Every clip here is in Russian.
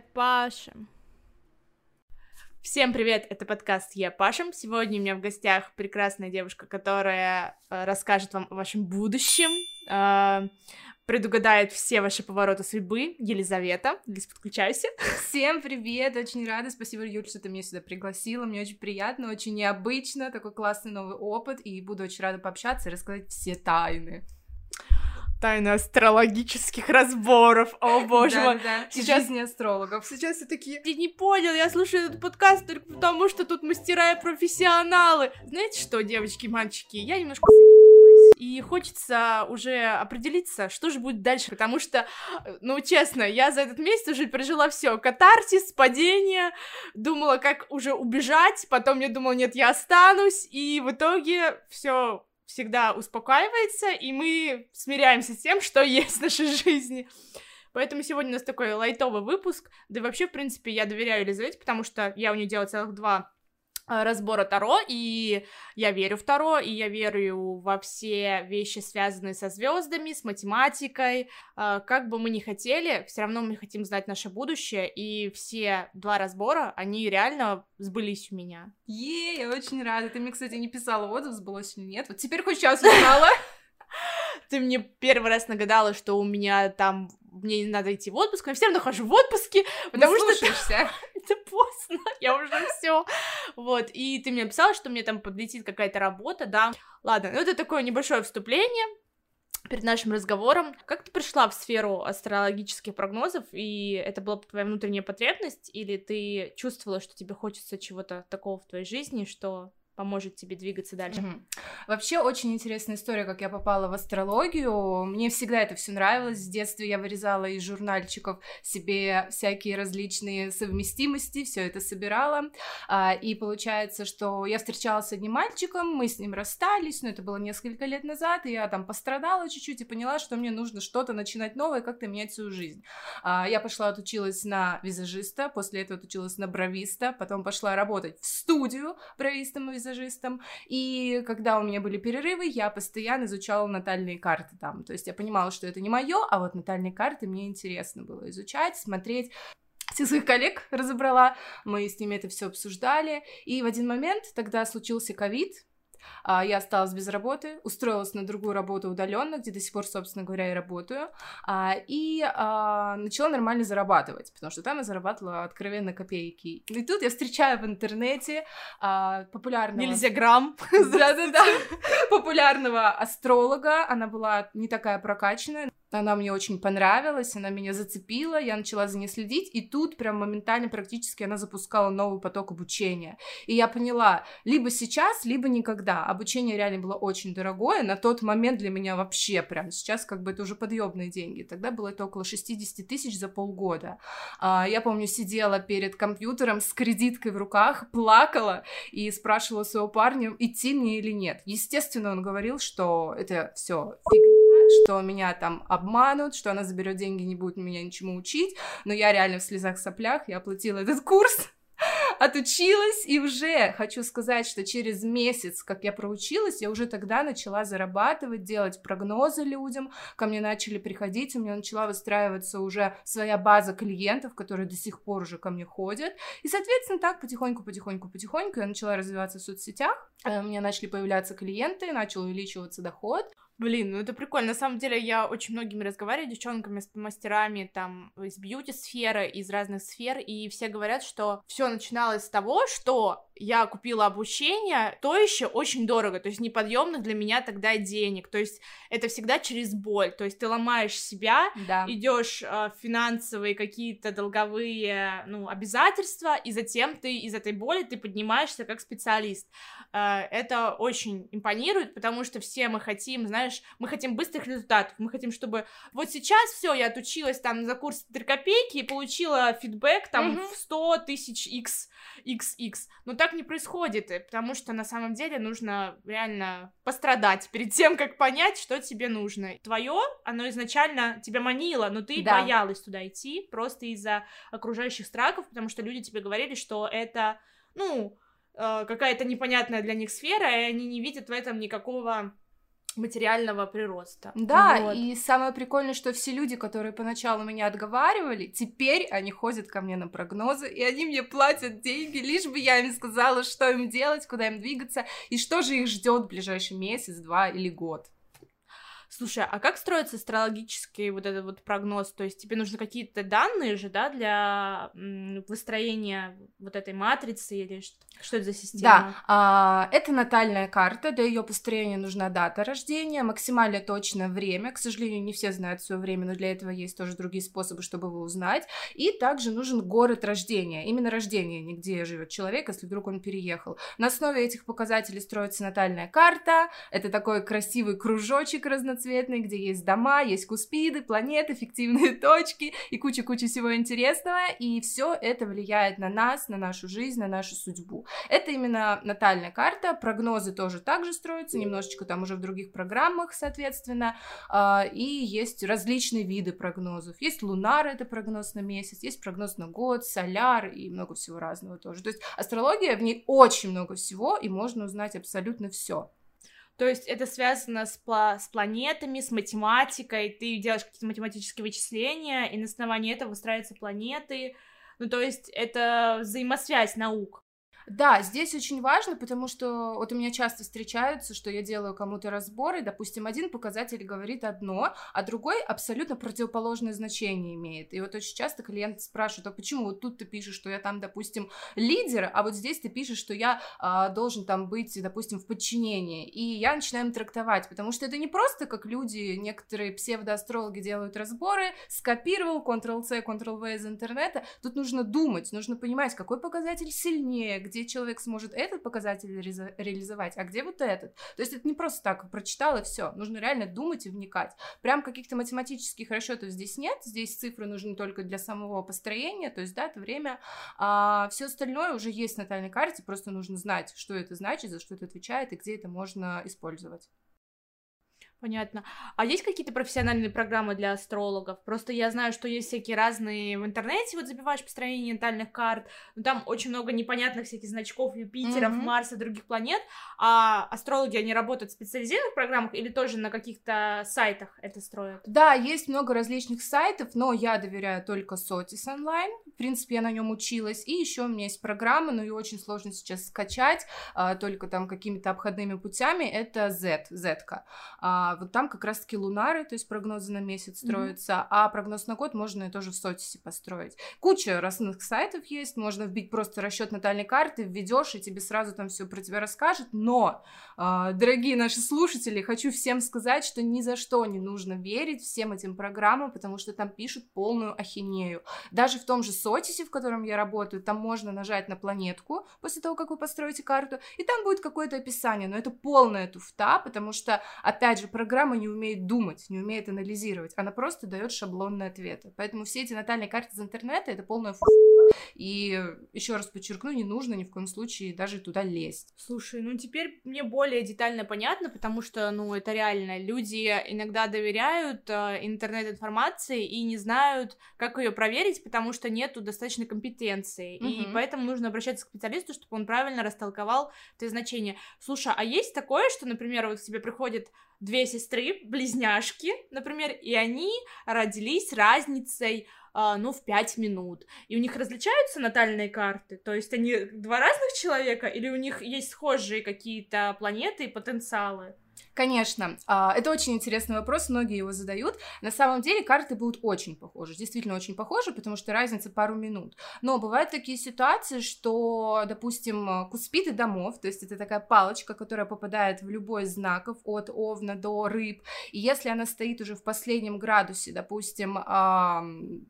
Пашем. Всем привет, это подкаст Я Пашем. Сегодня у меня в гостях прекрасная девушка, которая э, расскажет вам о вашем будущем, э, предугадает все ваши повороты судьбы. Елизавета, Лиз, подключайся. Всем привет, очень рада, спасибо, Юль, что ты меня сюда пригласила, мне очень приятно, очень необычно, такой классный новый опыт, и буду очень рада пообщаться и рассказать все тайны. Тайны астрологических разборов, о боже да, мой. Да, Сейчас- Жизни астрологов. Сейчас все такие, я не понял, я слушаю этот подкаст только потому, что тут мастера и профессионалы. Знаете что, девочки и мальчики, я немножко и хочется уже определиться, что же будет дальше, потому что, ну, честно, я за этот месяц уже пережила все, катарсис, падение, думала, как уже убежать, потом я думала, нет, я останусь, и в итоге все всегда успокаивается, и мы смиряемся с тем, что есть в нашей жизни. Поэтому сегодня у нас такой лайтовый выпуск. Да и вообще, в принципе, я доверяю Елизавете, потому что я у нее делала целых два разбора Таро, и я верю в Таро, и я верю во все вещи, связанные со звездами, с математикой. А, Как бы мы ни хотели, все равно мы хотим знать наше будущее, и все два разбора, они реально сбылись у меня. Е, я очень рада. Ты мне, кстати, не писала отзыв, сбылось или нет. Вот теперь хоть сейчас узнала. Ты мне первый раз нагадала, что у меня там мне не надо идти в отпуск, но я все равно хожу в отпуске, потому что слушаешься. Это поздно, я уже все. Вот, и ты мне написала, что мне там подлетит какая-то работа, да. Ладно, ну это такое небольшое вступление перед нашим разговором. Как ты пришла в сферу астрологических прогнозов, и это была твоя внутренняя потребность, или ты чувствовала, что тебе хочется чего-то такого в твоей жизни, что поможет тебе двигаться дальше? Мгм. Вообще очень интересная история, как я попала в астрологию. Мне всегда это все нравилось. С детства я вырезала из журнальчиков себе всякие различные совместимости, все это собирала. А, и получается, что я встречалась с одним мальчиком, мы с ним расстались, но это было несколько лет назад, и я там пострадала чуть-чуть и поняла, что мне нужно что-то начинать новое, как-то менять свою жизнь. А, я пошла отучилась на визажиста, после этого отучилась на бровиста, потом пошла работать в студию бровистом и визажистом, и когда у меня были перерывы, я постоянно изучала натальные карты там. То есть я понимала, что это не мое, а вот натальные карты мне интересно было изучать, смотреть. Всех своих коллег разобрала, мы с ними это все обсуждали. И в один момент тогда случился ковид, а, я осталась без работы, устроилась на другую работу удаленно, где до сих пор, собственно говоря, и работаю, а, и а, начала нормально зарабатывать, потому что там я зарабатывала откровенно копейки. И тут я встречаю в интернете а, популярного... Нельзя грамм. Да-да-да. Популярного астролога. Она была не такая прокачанная. Она мне очень понравилась, она меня зацепила, я начала за ней следить, и тут прям моментально практически она запускала новый поток обучения. И я поняла, либо сейчас, либо никогда. Обучение реально было очень дорогое, на тот момент для меня вообще прям сейчас как бы это уже подъемные деньги. Тогда было это около 60 тысяч за полгода. А, я помню, сидела перед компьютером с кредиткой в руках, плакала и спрашивала своего парня, идти мне или нет. Естественно, он говорил, что это все фигня, что меня там обманут, что она заберет деньги, не будет меня ничему учить, но я реально в слезах соплях, я оплатила этот курс, отучилась, и уже хочу сказать, что через месяц, как я проучилась, я уже тогда начала зарабатывать, делать прогнозы людям, ко мне начали приходить, у меня начала выстраиваться уже своя база клиентов, которые до сих пор уже ко мне ходят, и, соответственно, так потихоньку, потихоньку, потихоньку я начала развиваться в соцсетях, э, у меня начали появляться клиенты, начал увеличиваться доход, Блин, ну это прикольно. На самом деле, я очень многими разговариваю, девчонками, с мастерами там из бьюти-сферы, из разных сфер, и все говорят, что все начиналось с того, что я купила обучение, то еще очень дорого, то есть неподъемных для меня тогда денег, то есть это всегда через боль, то есть ты ломаешь себя, да. идешь э, в финансовые какие-то долговые ну, обязательства, и затем ты из этой боли ты поднимаешься как специалист. Э, это очень импонирует, потому что все мы хотим, знаешь, мы хотим быстрых результатов, мы хотим, чтобы вот сейчас все, я отучилась там за курс 3 копейки и получила фидбэк там Мгм. в 100 тысяч x, xx. Но так не происходит, э, потому что на самом деле нужно реально пострадать перед тем, как понять, что тебе нужно. Твое, оно изначально тебя манило, но ты Да. боялась туда идти просто из-за окружающих страхов, потому что люди тебе говорили, что это, ну, какая-то непонятная для них сфера, и они не видят в этом никакого материального прироста. Да, вот. и самое прикольное, что все люди, которые поначалу меня отговаривали, теперь они ходят ко мне на прогнозы, и они мне платят деньги, лишь бы я им сказала, что им делать, куда им двигаться, и что же их ждет в ближайший месяц, два или год. Слушай, а как строится астрологический вот этот вот прогноз? То есть тебе нужны какие-то данные же, да, для выстроения вот этой матрицы или что, что это за система? Да, а, это натальная карта, для ее построения нужна дата рождения, максимально точное время. К сожалению, не все знают свое время, но для этого есть тоже другие способы, чтобы его узнать. И также нужен город рождения, именно рождение, не где живет человек, если вдруг он переехал. На основе этих показателей строится натальная карта. Это такой красивый кружочек разноцветный где есть дома, есть куспиды, планеты, фиктивные точки и куча-куча всего интересного, и все это влияет на нас, на нашу жизнь, на нашу судьбу. Это именно натальная карта, прогнозы тоже также строятся, немножечко там уже в других программах, соответственно, а, и есть различные виды прогнозов. Есть лунар, это прогноз на месяц, есть прогноз на год, соляр и много всего разного тоже. То есть астрология, в ней очень много всего, и можно узнать абсолютно все. То есть это связано с, пла- с планетами, с математикой, ты делаешь какие-то математические вычисления, и на основании этого выстраиваются планеты. Ну, то есть это взаимосвязь наук. Да, здесь очень важно, потому что вот у меня часто встречаются, что я делаю кому-то разборы, допустим, один показатель говорит одно, а другой абсолютно противоположное значение имеет. И вот очень часто клиенты спрашивают, а почему вот тут ты пишешь, что я там, допустим, лидер, а вот здесь ты пишешь, что я а, должен там быть, допустим, в подчинении. И я начинаю им трактовать, потому что это не просто как люди, некоторые псевдоастрологи делают разборы, скопировал, Ctrl-C, Ctrl-V из интернета. Тут нужно думать, нужно понимать, какой показатель сильнее, где человек сможет этот показатель ре- реализовать, а где вот этот. То есть это не просто так, прочитал и все. Нужно реально думать и вникать. Прям каких-то математических расчетов здесь нет. Здесь цифры нужны только для самого построения, то есть дата, время. А все остальное уже есть в натальной карте, просто нужно знать, что это значит, за что это отвечает и где это можно использовать. Понятно. А есть какие-то профессиональные программы для астрологов? Просто я знаю, что есть всякие разные в интернете, вот забиваешь построение натальных карт, но там очень много непонятных всяких значков Юпитеров, mm-hmm. Марса, других планет, а астрологи, они работают в специализированных программах или тоже на каких-то сайтах это строят? Да, есть много различных сайтов, но я доверяю только Сотис онлайн, в принципе, я на нем училась, и еще у меня есть программы, но ее очень сложно сейчас скачать, а, только там какими-то обходными путями, это Z, Z-ка. А, вот там как раз-таки лунары, то есть прогнозы на месяц строятся, mm-hmm. а прогноз на год можно тоже в Сотисе построить. Куча разных сайтов есть, можно вбить просто расчет натальной карты, введешь, и тебе сразу там все про тебя расскажет, но, э, дорогие наши слушатели, хочу всем сказать, что ни за что не нужно верить всем этим программам, потому что там пишут полную ахинею. Даже в том же Сотисе, в котором я работаю, там можно нажать на планетку после того, как вы построите карту, и там будет какое-то описание, но это полная туфта, потому что, опять же, программа не умеет думать, не умеет анализировать, она просто дает шаблонные ответы. Поэтому все эти натальные карты из интернета это полная фу и еще раз подчеркну, не нужно ни в коем случае даже туда лезть. Слушай, ну теперь мне более детально понятно, потому что, ну, это реально. Люди иногда доверяют э, интернет-информации и не знают, как ее проверить, потому что нету достаточной компетенции. Угу. И поэтому нужно обращаться к специалисту, чтобы он правильно растолковал твои значения. Слушай, а есть такое, что, например, вот к тебе приходит две сестры, близняшки, например, и они родились разницей ну, в 5 минут. И у них различаются натальные карты? То есть они два разных человека или у них есть схожие какие-то планеты и потенциалы? Конечно, а, это очень интересный вопрос, многие его задают. На самом деле карты будут очень похожи, действительно очень похожи, потому что разница пару минут. Но бывают такие ситуации, что, допустим, куспиды домов, то есть это такая палочка, которая попадает в любой из знаков от овна до рыб, и если она стоит уже в последнем градусе, допустим,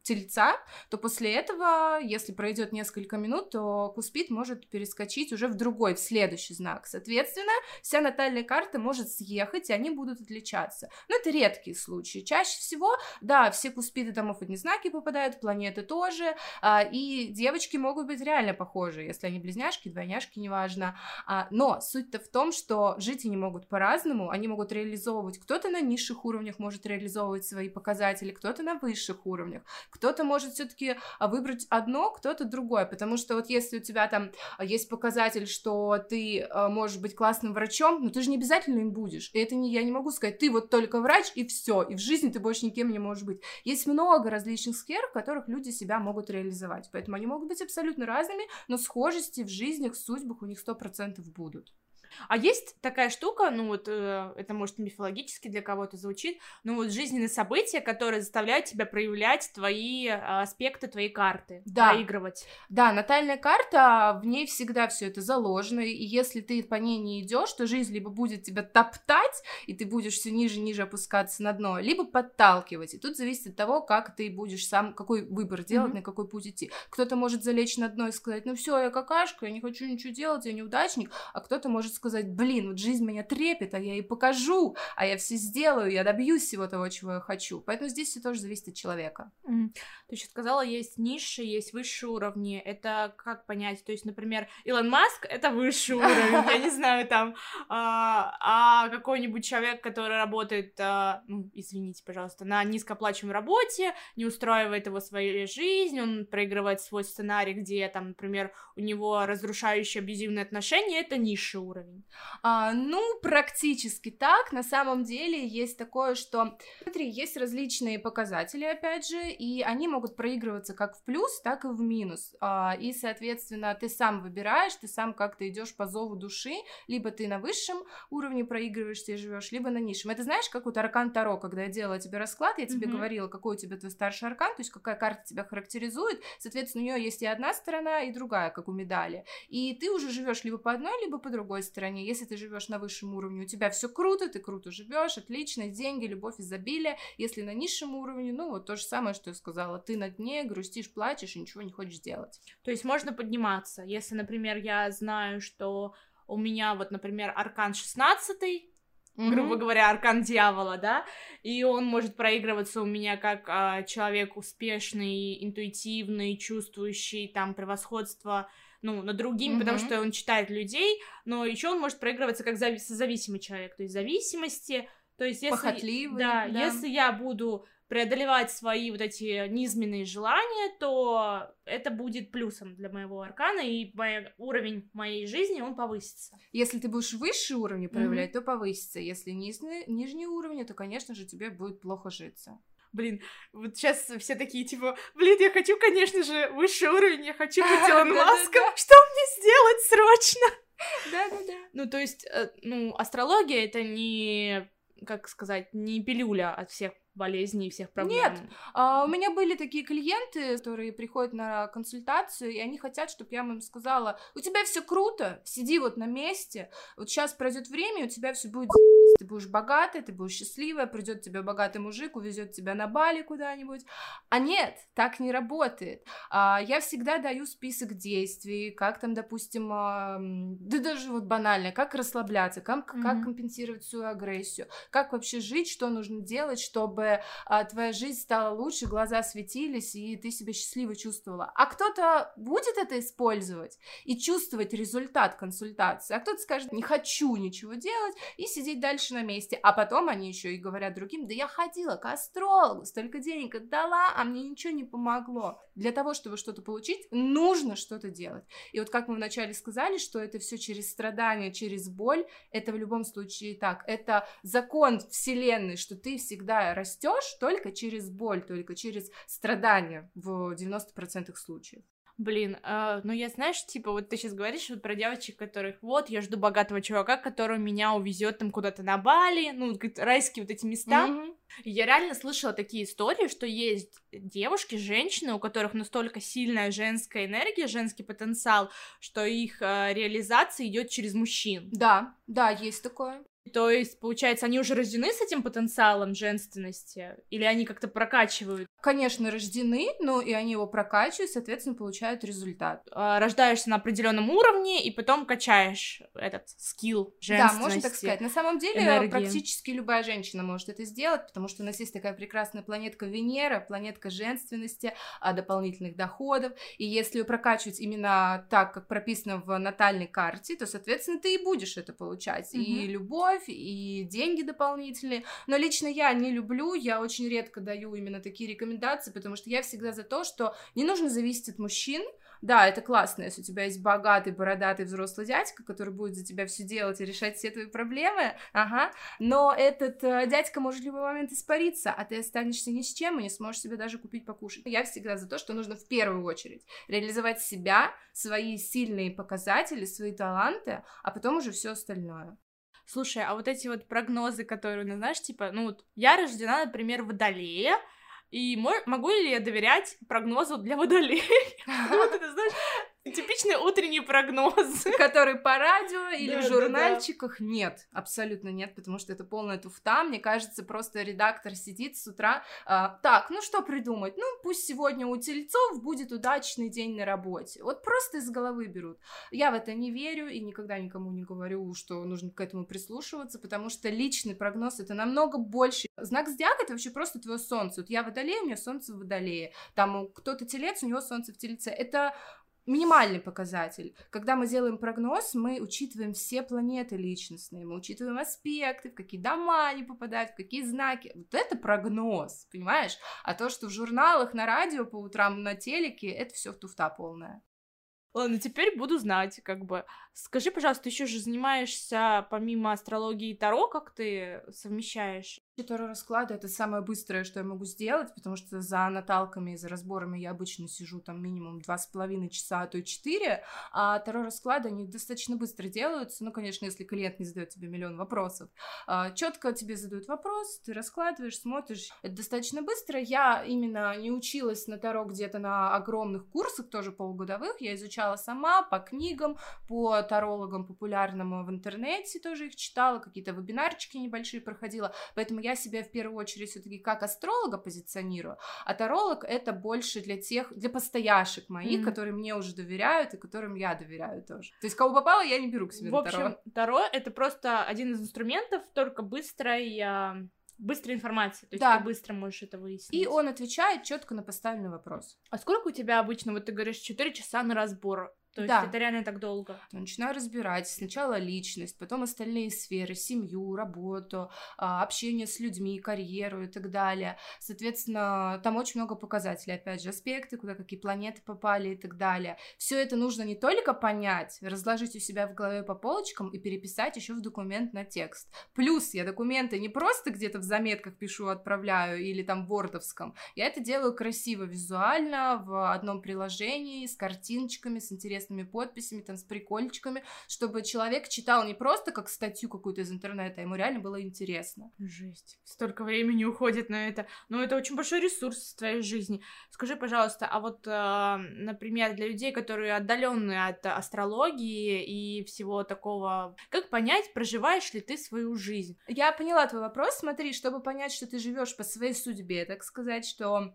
тельца, то после этого, если пройдет несколько минут, то куспид может перескочить уже в другой, в следующий знак. Соответственно, вся натальная карта может съехать, и они будут отличаться. Но это редкие случаи. Чаще всего, да, все куспиды домов одни знаки попадают, планеты тоже, а, и девочки могут быть реально похожи, если они близняшки, двойняшки, неважно. А, но суть-то в том, что жить они могут по-разному, они могут реализовывать, кто-то на низших уровнях может реализовывать свои показатели, кто-то на высших уровнях, кто-то может все-таки а, выбрать одно, кто-то другое, потому что вот если у тебя там есть показатель, что ты можешь быть классным врачом, но ты же не обязательно им будешь, будешь. И это не я не могу сказать, ты вот только врач и все, и в жизни ты больше никем не можешь быть. Есть много различных сфер, в которых люди себя могут реализовать, поэтому они могут быть абсолютно разными, но схожести в жизнях, в судьбах у них сто процентов будут. А есть такая штука, ну вот э, это может мифологически для кого-то звучит, ну вот жизненные события, которые заставляют тебя проявлять твои э, аспекты твоей карты, Да. проигрывать. Да, натальная карта, в ней всегда все это заложено, и если ты по ней не идешь, то жизнь либо будет тебя топтать, и ты будешь все ниже и ниже опускаться на дно, либо подталкивать. И тут зависит от того, как ты будешь сам, какой выбор делать, Мгм. на какой путь идти. Кто-то может залечь на дно и сказать, ну все, я какашка, я не хочу ничего делать, я неудачник, а кто-то может сказать, блин, вот жизнь меня трепет, а я ей покажу, а я все сделаю, я добьюсь всего того, чего я хочу. Поэтому здесь все тоже зависит от человека. Мгм. Ты еще сказала, есть низшие, есть высшие уровни. Это как понять? То есть, например, Илон Маск — это высший уровень, я не знаю, там, а а какой-нибудь человек, который работает, а, ну, извините, пожалуйста, на низкооплачиваемой работе, не устраивает его своей жизнь, он проигрывает свой сценарий, где, там, например, у него разрушающие абьюзивные отношения, это низший уровень. А, ну, практически так. На самом деле есть такое, что, смотри, есть различные показатели, опять же, и они могут проигрываться как в плюс, так и в минус. А, и, соответственно, ты сам выбираешь, ты сам как-то идешь по зову души, либо ты на высшем уровне проигрываешься и живешь, либо на низшем. Это знаешь, как вот аркан Таро, когда я делала тебе расклад, я тебе Мгм. говорила, какой у тебя твой старший аркан, то есть какая карта тебя характеризует. Соответственно, у нее есть и одна сторона, и другая, как у медали. И ты уже живешь либо по одной, либо по другой стороне. Если ты живешь на высшем уровне, у тебя все круто, ты круто живешь, отлично, деньги, любовь, изобилие. Если на низшем уровне, ну вот то же самое, что я сказала, ты на дне, грустишь, плачешь и ничего не хочешь делать. То есть можно подниматься. Если, например, я знаю, что у меня вот, например, аркан 16 грубо говоря, аркан дьявола, да, и он может проигрываться у меня как а, человек успешный, интуитивный, чувствующий там превосходство, ну, над другими, потому Мгм. что он читает людей, но еще он может проигрываться как зави- созависимый человек, то есть зависимости, то есть если... Похотливый, да, да. если я буду преодолевать свои вот эти низменные желания, то это будет плюсом для моего аркана, и мой- уровень моей жизни, он повысится. Если ты будешь выше уровня проявлять, то повысится. Если нижний, нижний уровень, то, конечно же, тебе будет плохо житься. Блин, вот сейчас все такие, типа, блин, я хочу, конечно же, высший уровень, я хочу быть Илон. Маском, что мне сделать срочно? Да-да-да. Ну, то есть, э, ну, астрология — это не, как сказать, не пилюля от всех болезней и всех проблем. Нет. А, у меня были такие клиенты, которые приходят на консультацию, и они хотят, чтобы я им сказала, у тебя все круто, сиди вот на месте, вот сейчас пройдет время, и у тебя все будет. Ты будешь богатая, ты будешь счастливая, придет тебе богатый мужик, увезет тебя на Бали куда-нибудь. А нет, так не работает. А, я всегда даю список действий, как там, допустим, а, да даже вот банально, как расслабляться, как, как Мгм. компенсировать свою агрессию, как вообще жить, что нужно делать, чтобы а, твоя жизнь стала лучше, глаза светились, и ты себя счастливо чувствовала. А кто-то будет это использовать и чувствовать результат консультации, а кто-то скажет, не хочу ничего делать, и сидеть дальше на месте. А потом они еще и говорят другим, да я ходила к астрологу, столько денег отдала, а мне ничего не помогло. Для того, чтобы что-то получить, нужно что-то делать. И вот как мы вначале сказали, что это все через страдания, через боль, это в любом случае так. Это закон вселенной, что ты всегда растешь только через боль, только через страдания в 90% случаев. Блин, э, ну я, знаешь, типа, вот ты сейчас говоришь вот про девочек, которых, вот, я жду богатого чувака, который меня увезет там куда-то на Бали, ну, райские вот эти места. И Я реально слышала такие истории, что есть девушки, женщины, у которых настолько сильная женская энергия, женский потенциал, что их э, реализация идет через мужчин. Да, да, есть такое. То есть, получается, они уже рождены с этим потенциалом женственности, или они как-то прокачивают? Конечно, рождены, но и они его прокачивают, соответственно, получают результат. Э, Рождаешься на определенном уровне и потом качаешь этот скилл Да, женственности. можно так сказать. На самом деле, энергии. практически любая женщина может это сделать, потому что у нас есть такая прекрасная планетка Венера, планетка женственности, а, дополнительных доходов. И если ее прокачивать именно так, как прописано в натальной карте, то, соответственно, ты и будешь это получать. И Мгм. Любовь, и деньги дополнительные. Но лично я не люблю, я очень редко даю именно такие рекомендации, потому что я всегда за то, что не нужно зависеть от мужчин, Да, это классно, если у тебя есть богатый, бородатый взрослый дядька, который будет за тебя все делать и решать все твои проблемы, ага, но этот э, дядька может в любой момент испариться, а ты останешься ни с чем и не сможешь себе даже купить покушать. Я всегда за то, что нужно в первую очередь реализовать себя, свои сильные показатели, свои таланты, а потом уже все остальное. Слушай, а вот эти вот прогнозы, которые, ну, знаешь, типа, ну, вот я рождена, например, в Водолее, и могу ли я доверять прогнозу для Водолея? Вот это, знаешь, Типичный утренний прогноз. Который по радио или в журнальчиках нет, абсолютно нет, потому что это полная туфта. Мне кажется, просто редактор сидит с утра. А, так, ну что придумать? Ну, пусть сегодня у тельцов будет удачный день на работе. Вот просто из головы берут. Я в это не верю и никогда никому не говорю, что нужно к этому прислушиваться, потому что личный прогноз это намного больше. Знак зодиака это вообще просто твое солнце. Вот я водолею, у меня солнце в водолее. Там кто-то телец, у него солнце в тельце. Это минимальный показатель. Когда мы делаем прогноз, мы учитываем все планеты личностные, мы учитываем аспекты, в какие дома они попадают, в какие знаки. Вот это прогноз, понимаешь? А то, что в журналах, на радио, по утрам на телеке, это все туфта полная. Ладно, теперь буду знать, как бы. Скажи, пожалуйста, ты еще же занимаешься помимо астрологии и таро, как ты совмещаешь? Таро расклады это самое быстрое, что я могу сделать, потому что за наталками и за разборами я обычно сижу там минимум два с половиной часа, а то и четыре, а таро расклады они достаточно быстро делаются, ну, конечно, если клиент не задает тебе миллион вопросов. А, четко тебе задают вопрос, ты раскладываешь, смотришь, это достаточно быстро. Я именно не училась на таро где-то на огромных курсах, тоже полугодовых, я изучала сама по книгам, по тарологам популярным в интернете тоже их читала, какие-то вебинарчики небольшие проходила, поэтому я себя в первую очередь все-таки как астролога позиционирую, а таролог это больше для тех, для постоящих моих, mm-hmm. которые мне уже доверяют и которым я доверяю тоже. То есть кого попало, я не беру к себе В общем, таро. таро это просто один из инструментов, только быстрой быстрой информации, то есть да. ты быстро можешь это выяснить. И он отвечает четко на поставленный вопрос. А сколько у тебя обычно, вот ты говоришь, 4 часа на разбор? То есть да. это реально так долго. Начинаю разбирать сначала личность, потом остальные сферы, семью, работу, а, общение с людьми, карьеру и так далее. Соответственно, там очень много показателей, опять же, аспекты, куда какие планеты попали и так далее. Все это нужно не только понять, разложить у себя в голове по полочкам и переписать еще в документ на текст. Плюс я документы не просто где-то в заметках пишу, отправляю или там в вордовском. Я это делаю красиво, визуально, в одном приложении, с картиночками, с интересными интересными подписями, там, с прикольчиками, чтобы человек читал не просто как статью какую-то из интернета, а ему реально было интересно. Жесть. Столько времени уходит на это. Но ну, это очень большой ресурс в твоей жизни. Скажи, пожалуйста, а вот, э, например, для людей, которые отдаленные от астрологии и всего такого, как понять, проживаешь ли ты свою жизнь? Я поняла твой вопрос. Смотри, чтобы понять, что ты живешь по своей судьбе, так сказать, что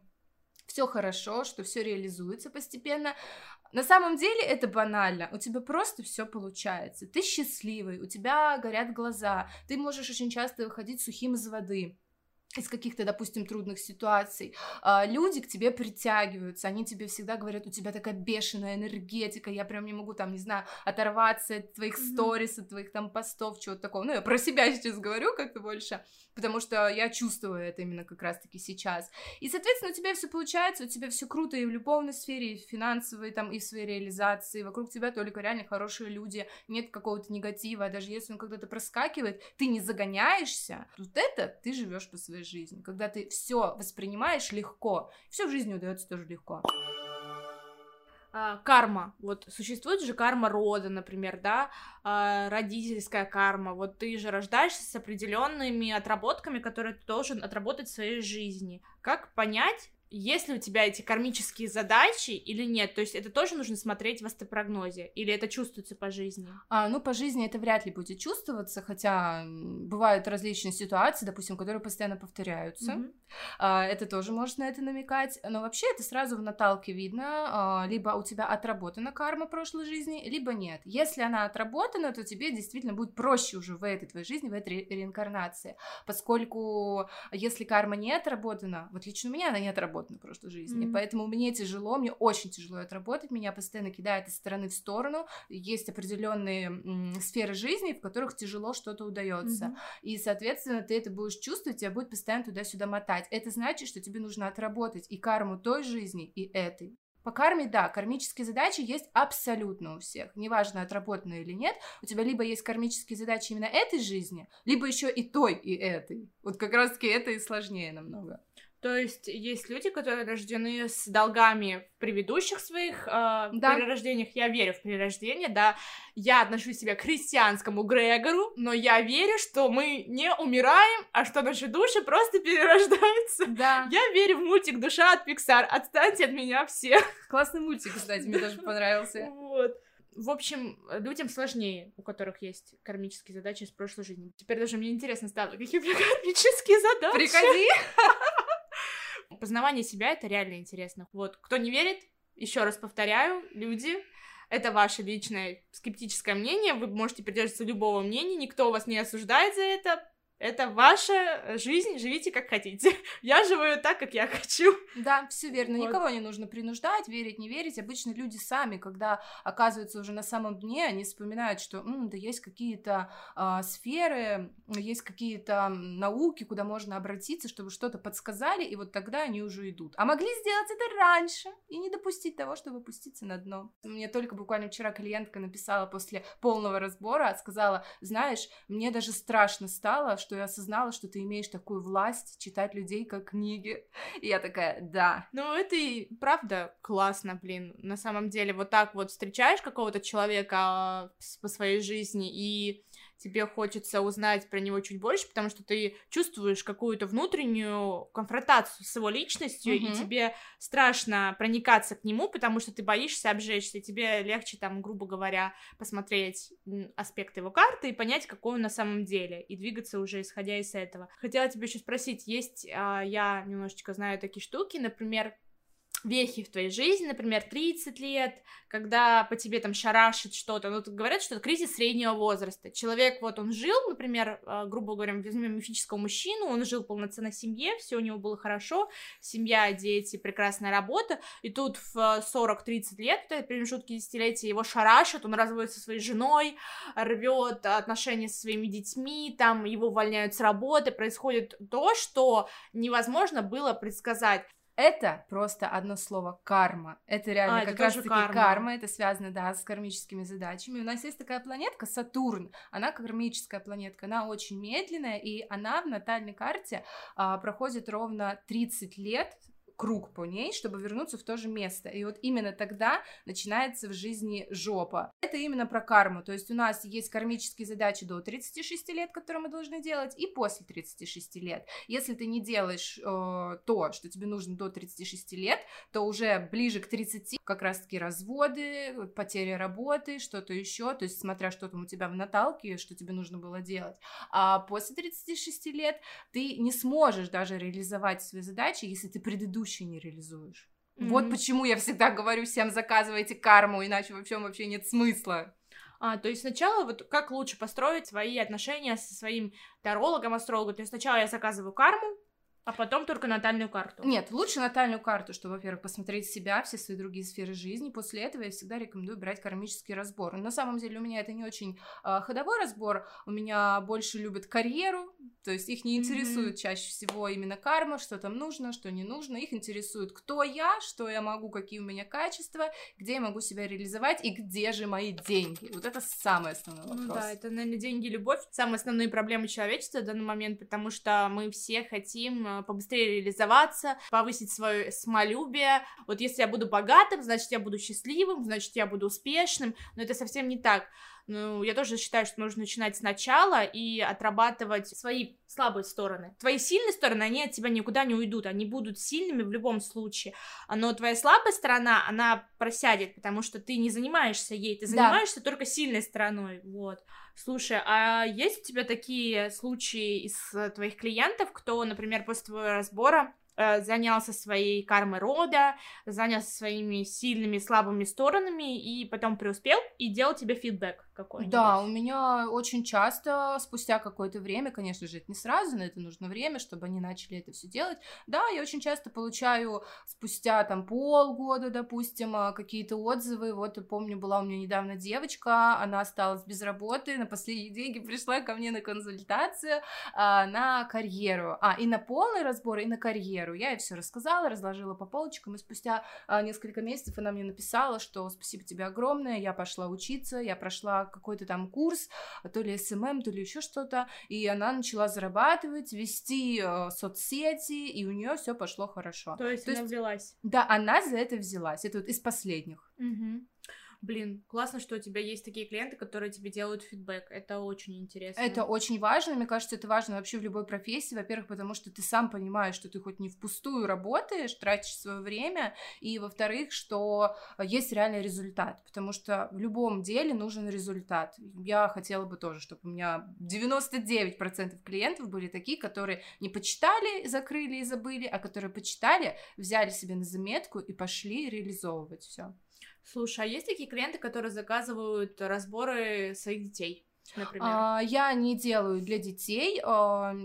все хорошо, что все реализуется постепенно. На самом деле это банально. У тебя просто все получается. Ты счастливый, у тебя горят глаза, ты можешь очень часто выходить сухим из воды из каких-то, допустим, трудных ситуаций, а, люди к тебе притягиваются, они тебе всегда говорят, у тебя такая бешеная энергетика, я прям не могу там, не знаю, оторваться от твоих сторис, от твоих там постов, чего-то такого. Ну, я про себя сейчас говорю как-то больше, потому что я чувствую это именно как раз-таки сейчас. И, соответственно, у тебя все получается, у тебя все круто и в любовной сфере, и в финансовой, там, и в своей реализации, вокруг тебя только реально хорошие люди, нет какого-то негатива, а даже если он когда-то проскакивает, ты не загоняешься, вот это ты живешь по своей жизни, когда ты все воспринимаешь легко, все в жизни удается тоже легко а, карма. Вот существует же карма рода, например, да, а, родительская карма. Вот ты же рождаешься с определенными отработками, которые ты должен отработать в своей жизни. Как понять, есть ли у тебя эти кармические задачи или нет? То есть это тоже нужно смотреть в астропрогнозе? Или это чувствуется по жизни? А, ну, по жизни это вряд ли будет чувствоваться, хотя бывают различные ситуации, допустим, которые постоянно повторяются. Mm-hmm. А, это тоже может на это намекать. Но вообще это сразу в наталке видно. А, либо у тебя отработана карма прошлой жизни, либо нет. Если она отработана, то тебе действительно будет проще уже в этой твоей жизни, в этой ре- реинкарнации. Поскольку если карма не отработана, вот лично у меня она не отработана, отработано в прошлой жизни. Mm-hmm. Поэтому мне тяжело, мне очень тяжело отработать, меня постоянно кидает из стороны в сторону. Есть определенные м, сферы жизни, в которых тяжело что-то удается. Mm-hmm. И, соответственно, ты это будешь чувствовать, тебя будет постоянно туда-сюда мотать. Это значит, что тебе нужно отработать и карму той жизни, и этой По карме, да, кармические задачи есть абсолютно у всех. Неважно, отработанные или нет. У тебя либо есть кармические задачи именно этой жизни, либо еще и той, и этой. Вот как раз-таки это и сложнее намного. То есть есть люди, которые рождены с долгами в предыдущих своих э, да. перерождениях. Я верю в перерождение, да. Я отношу себя к христианскому Грегору, но я верю, что мы не умираем, а что наши души просто перерождаются. Да. Я верю в мультик «Душа от Пиксар». Отстаньте от меня все. Классный мультик, кстати, мне даже понравился. Вот. В общем, людям сложнее, у которых есть кармические задачи из прошлой жизни. Теперь даже мне интересно стало, какие у меня кармические задачи. Приходи! Познавание себя — это реально интересно. Вот, кто не верит, еще раз повторяю, люди, это ваше личное скептическое мнение, вы можете придерживаться любого мнения, никто вас не осуждает за это, это ваша жизнь, живите как хотите. Я живу так, как я хочу. Да, все верно. Вот. Никого не нужно принуждать, верить, не верить. Обычно люди сами, когда оказываются уже на самом дне, они вспоминают, что М, да есть какие-то э, сферы, есть какие-то науки, куда можно обратиться, чтобы что-то подсказали, и вот тогда они уже идут. А могли сделать это раньше и не допустить того, чтобы опуститься на дно. Мне только буквально вчера клиентка написала после полного разбора, сказала, знаешь, мне даже страшно стало, что я осознала, что ты имеешь такую власть читать людей как книги. И я такая, да. Ну, это и правда классно, блин. На самом деле, вот так вот встречаешь какого-то человека а, по своей жизни и тебе хочется узнать про него чуть больше, потому что ты чувствуешь какую-то внутреннюю конфронтацию с его личностью, mm-hmm. и тебе страшно проникаться к нему, потому что ты боишься обжечься, и тебе легче там, грубо говоря, посмотреть аспект его карты и понять, какой он на самом деле, и двигаться уже исходя из этого. Хотела тебя еще спросить, есть, а, я немножечко знаю такие штуки, например, вехи в твоей жизни, например, 30 лет, когда по тебе там шарашит что-то, ну, говорят, что это кризис среднего возраста. Человек, вот он жил, например, а, грубо говоря, возьмем мифического мужчину, он жил в полноценной семье, все у него было хорошо, семья, дети, прекрасная работа, и тут в 40-30 лет, в промежутке десятилетия, его шарашит, он разводится со своей женой, рвет отношения со своими детьми, там его увольняют с работы, происходит то, что невозможно было предсказать. Это просто одно слово карма. Это реально а, как раз-таки карма. карма. Это связано, да, с кармическими задачами. У нас есть такая планетка Сатурн. Она кармическая планетка. Она очень медленная, и она в натальной карте а, проходит ровно 30 лет круг по ней, чтобы вернуться в то же место. И вот именно тогда начинается в жизни жопа. Это именно про карму. То есть у нас есть кармические задачи до 36 лет, которые мы должны делать, и после 36 лет. Если ты не делаешь э, то, что тебе нужно до 36 лет, то уже ближе к 30 как раз-таки разводы, потеря работы, что-то еще, то есть смотря что там у тебя в наталке, что тебе нужно было делать. А после 36 лет ты не сможешь даже реализовать свои задачи, если ты предыдущий предыдущий не реализуешь. Mm-hmm. Вот почему я всегда говорю всем заказывайте карму, иначе во всем вообще нет смысла. А, то есть сначала вот как лучше построить свои отношения со своим тарологом, астрологом. То есть сначала я заказываю карму, а потом только натальную карту. Нет, лучше натальную карту, чтобы, во-первых, посмотреть себя, все свои другие сферы жизни. После этого я всегда рекомендую брать кармический разбор. На самом деле у меня это не очень э, ходовой разбор. У меня больше любят карьеру, то есть их не интересует mm-hmm. чаще всего именно карма, что там нужно, что не нужно. Их интересует, кто я, что я могу, какие у меня качества, где я могу себя реализовать и где же мои деньги. Вот это самый основной ну вопрос. Ну да, это, наверное, деньги, любовь. Самые основные проблемы человечества в данный момент, потому что мы все хотим э, побыстрее реализоваться, повысить свое самолюбие. Вот если я буду богатым, значит, я буду счастливым, значит, я буду успешным, но это совсем не так. Ну, я тоже считаю, что нужно начинать сначала и отрабатывать свои слабые стороны. Твои сильные стороны, они от тебя никуда не уйдут, они будут сильными в любом случае. Но твоя слабая сторона, она просядет, потому что ты не занимаешься ей, ты занимаешься да. только сильной стороной, вот. Слушай, а есть у тебя такие случаи из твоих клиентов, кто, например, после твоего разбора Э, занялся своей кармой рода, занялся своими сильными, слабыми сторонами и потом преуспел и делал тебе фидбэк какой-нибудь. Да, у меня очень часто, спустя какое-то время, конечно же, это не сразу, но это нужно время, чтобы они начали это все делать. Да, я очень часто получаю спустя там полгода, допустим, а, какие-то отзывы. Вот, помню, была у меня недавно девочка, она осталась без работы, на последние деньги пришла ко мне на консультацию а, на карьеру. А, и на полный разбор, и на карьеру. Я ей все рассказала, разложила по полочкам, и спустя а, несколько месяцев она мне написала, что спасибо тебе огромное, я пошла учиться, я прошла какой-то там курс, то ли SMM, то ли еще что-то, и она начала зарабатывать, вести э, соцсети, и у нее все пошло хорошо. То есть То она есть- взялась. Да, она за это взялась. Это вот из последних. Мгм. Блин, классно, что у тебя есть такие клиенты, которые тебе делают фидбэк. Это очень интересно. Это очень важно, мне кажется, это важно вообще в любой профессии, во-первых, потому что ты сам понимаешь, что ты хоть не впустую работаешь, тратишь свое время, и во-вторых, что есть реальный результат, потому что в любом деле нужен результат. Я хотела бы тоже, чтобы у меня 99% клиентов были такие, которые не почитали, закрыли и забыли, а которые почитали, взяли себе на заметку и пошли реализовывать все. Слушай, а есть такие клиенты, которые заказывают разборы своих детей, например? А, я не делаю для детей. а,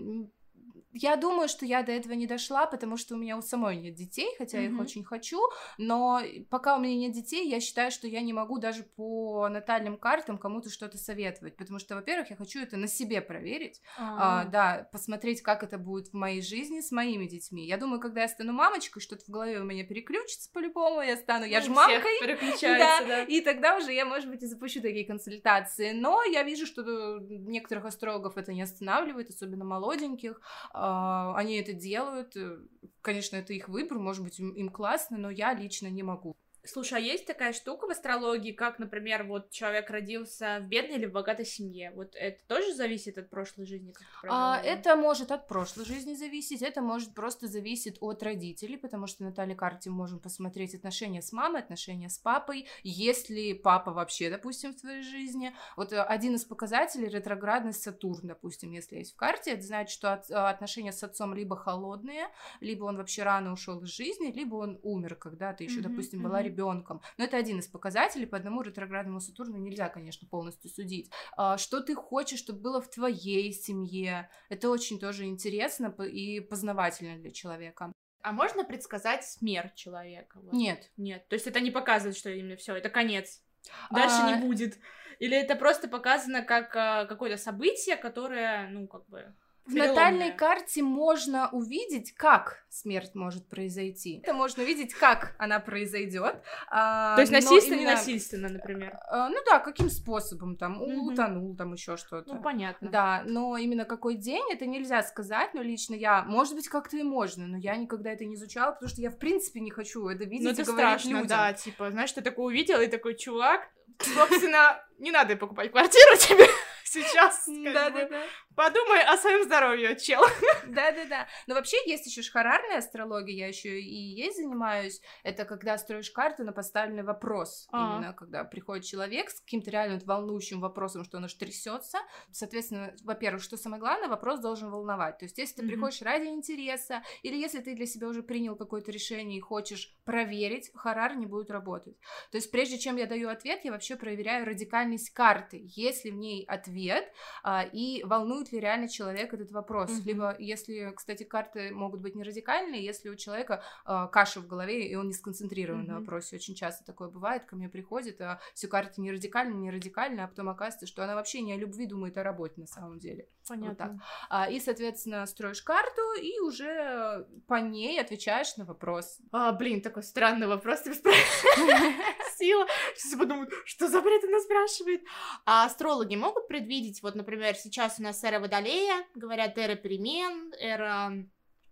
Я думаю, что я до этого не дошла, потому что у меня у самой нет детей, хотя я их очень хочу. Но пока у меня нет детей, я считаю, что я не могу даже по натальным картам кому-то что-то советовать. Потому что, во-первых, я хочу это на себе проверить. А, да, посмотреть, как это будет в моей жизни с моими детьми. Я думаю, когда я стану мамочкой, что-то в голове у меня переключится по-любому, я стану, я Ну, же мамкой. переключается, да. И тогда уже я, может быть, и запущу такие консультации. Но я вижу, что э, некоторых астрологов это не останавливает, особенно молоденьких. А, Они это делают. Э, Конечно, это их выбор, может быть, им им классно, но я лично не могу. Слушай, а есть такая штука в астрологии, как, например, вот человек родился в бедной или в богатой семье? Вот это тоже зависит от прошлой жизни? А, это может от прошлой жизни зависеть, это может просто зависеть от родителей, потому что на Наталье карте мы можем посмотреть отношения с мамой, отношения с папой, есть ли папа вообще, допустим, в твоей жизни. Вот э, один из показателей ретроградность Сатурн, допустим, если есть в карте, это значит, что от- э, отношения с отцом либо холодные, либо он вообще рано ушел из жизни, либо он умер, когда ты еще, Мгм, допустим, была мгм. Ребенком. Но это один из показателей, по одному ретроградному Сатурну нельзя, конечно, полностью судить. А, Что ты хочешь, чтобы было в твоей семье? Это очень тоже интересно и познавательно для человека. А можно предсказать смерть человека? Вот? Нет. Нет. То есть это не показывает, что именно все, это конец. Дальше А, не будет. Или это просто показано как а, какое-то событие, которое, ну, как бы. В натальной карте можно увидеть, как смерть может произойти. Это можно увидеть, как она произойдет. а, То есть но насильственно, именно- ненасильственно, например. А, Ну да, каким способом там утонул, там еще что-то. Ну, понятно. Да, но именно какой день, это нельзя сказать, но лично я, может быть, как-то и можно, но я никогда это не изучала, потому что я, в принципе, не хочу это видеть Ну, это страшно, людям. да, типа, знаешь, ты такой увидел, и такой, чувак, собственно, не надо покупать квартиру тебе сейчас. как бы. Да-да-да. Подумай о своем здоровье, чел. Да-да-да. Но вообще есть еще шхарарная астрология, я еще и ей занимаюсь. Это когда строишь карту на поставленный вопрос. А. Именно когда приходит человек с каким-то реально волнующим вопросом, что он аж трясется. Соответственно, во-первых, что самое главное, вопрос должен волновать. То есть, если ты приходишь ради интереса, или если ты для себя уже принял какое-то решение и хочешь проверить, харар не будет работать. То есть, прежде чем я даю ответ, я вообще проверяю радикальность карты. Есть ли в ней ответ, а, и волнует ли реально человек этот вопрос. Мгм. Либо, если, кстати, карты могут быть не радикальные, если у человека а, каша в голове, и он не сконцентрирован на Мгм. вопросе. Очень часто такое бывает, ко мне приходит, а все карты не радикальные, не радикальные, а потом оказывается, что она вообще не о любви думает, а о работе на самом деле. Понятно. А, и, соответственно, строишь карту, и уже по ней отвечаешь на вопрос. А, блин, такой странный вопрос ты спрашиваешь. Сила. Сейчас я подумаю, что за бред она спрашивает. А астрологи могут предвидеть, вот, например, сейчас у нас эра Водолея, говорят, эра перемен, эра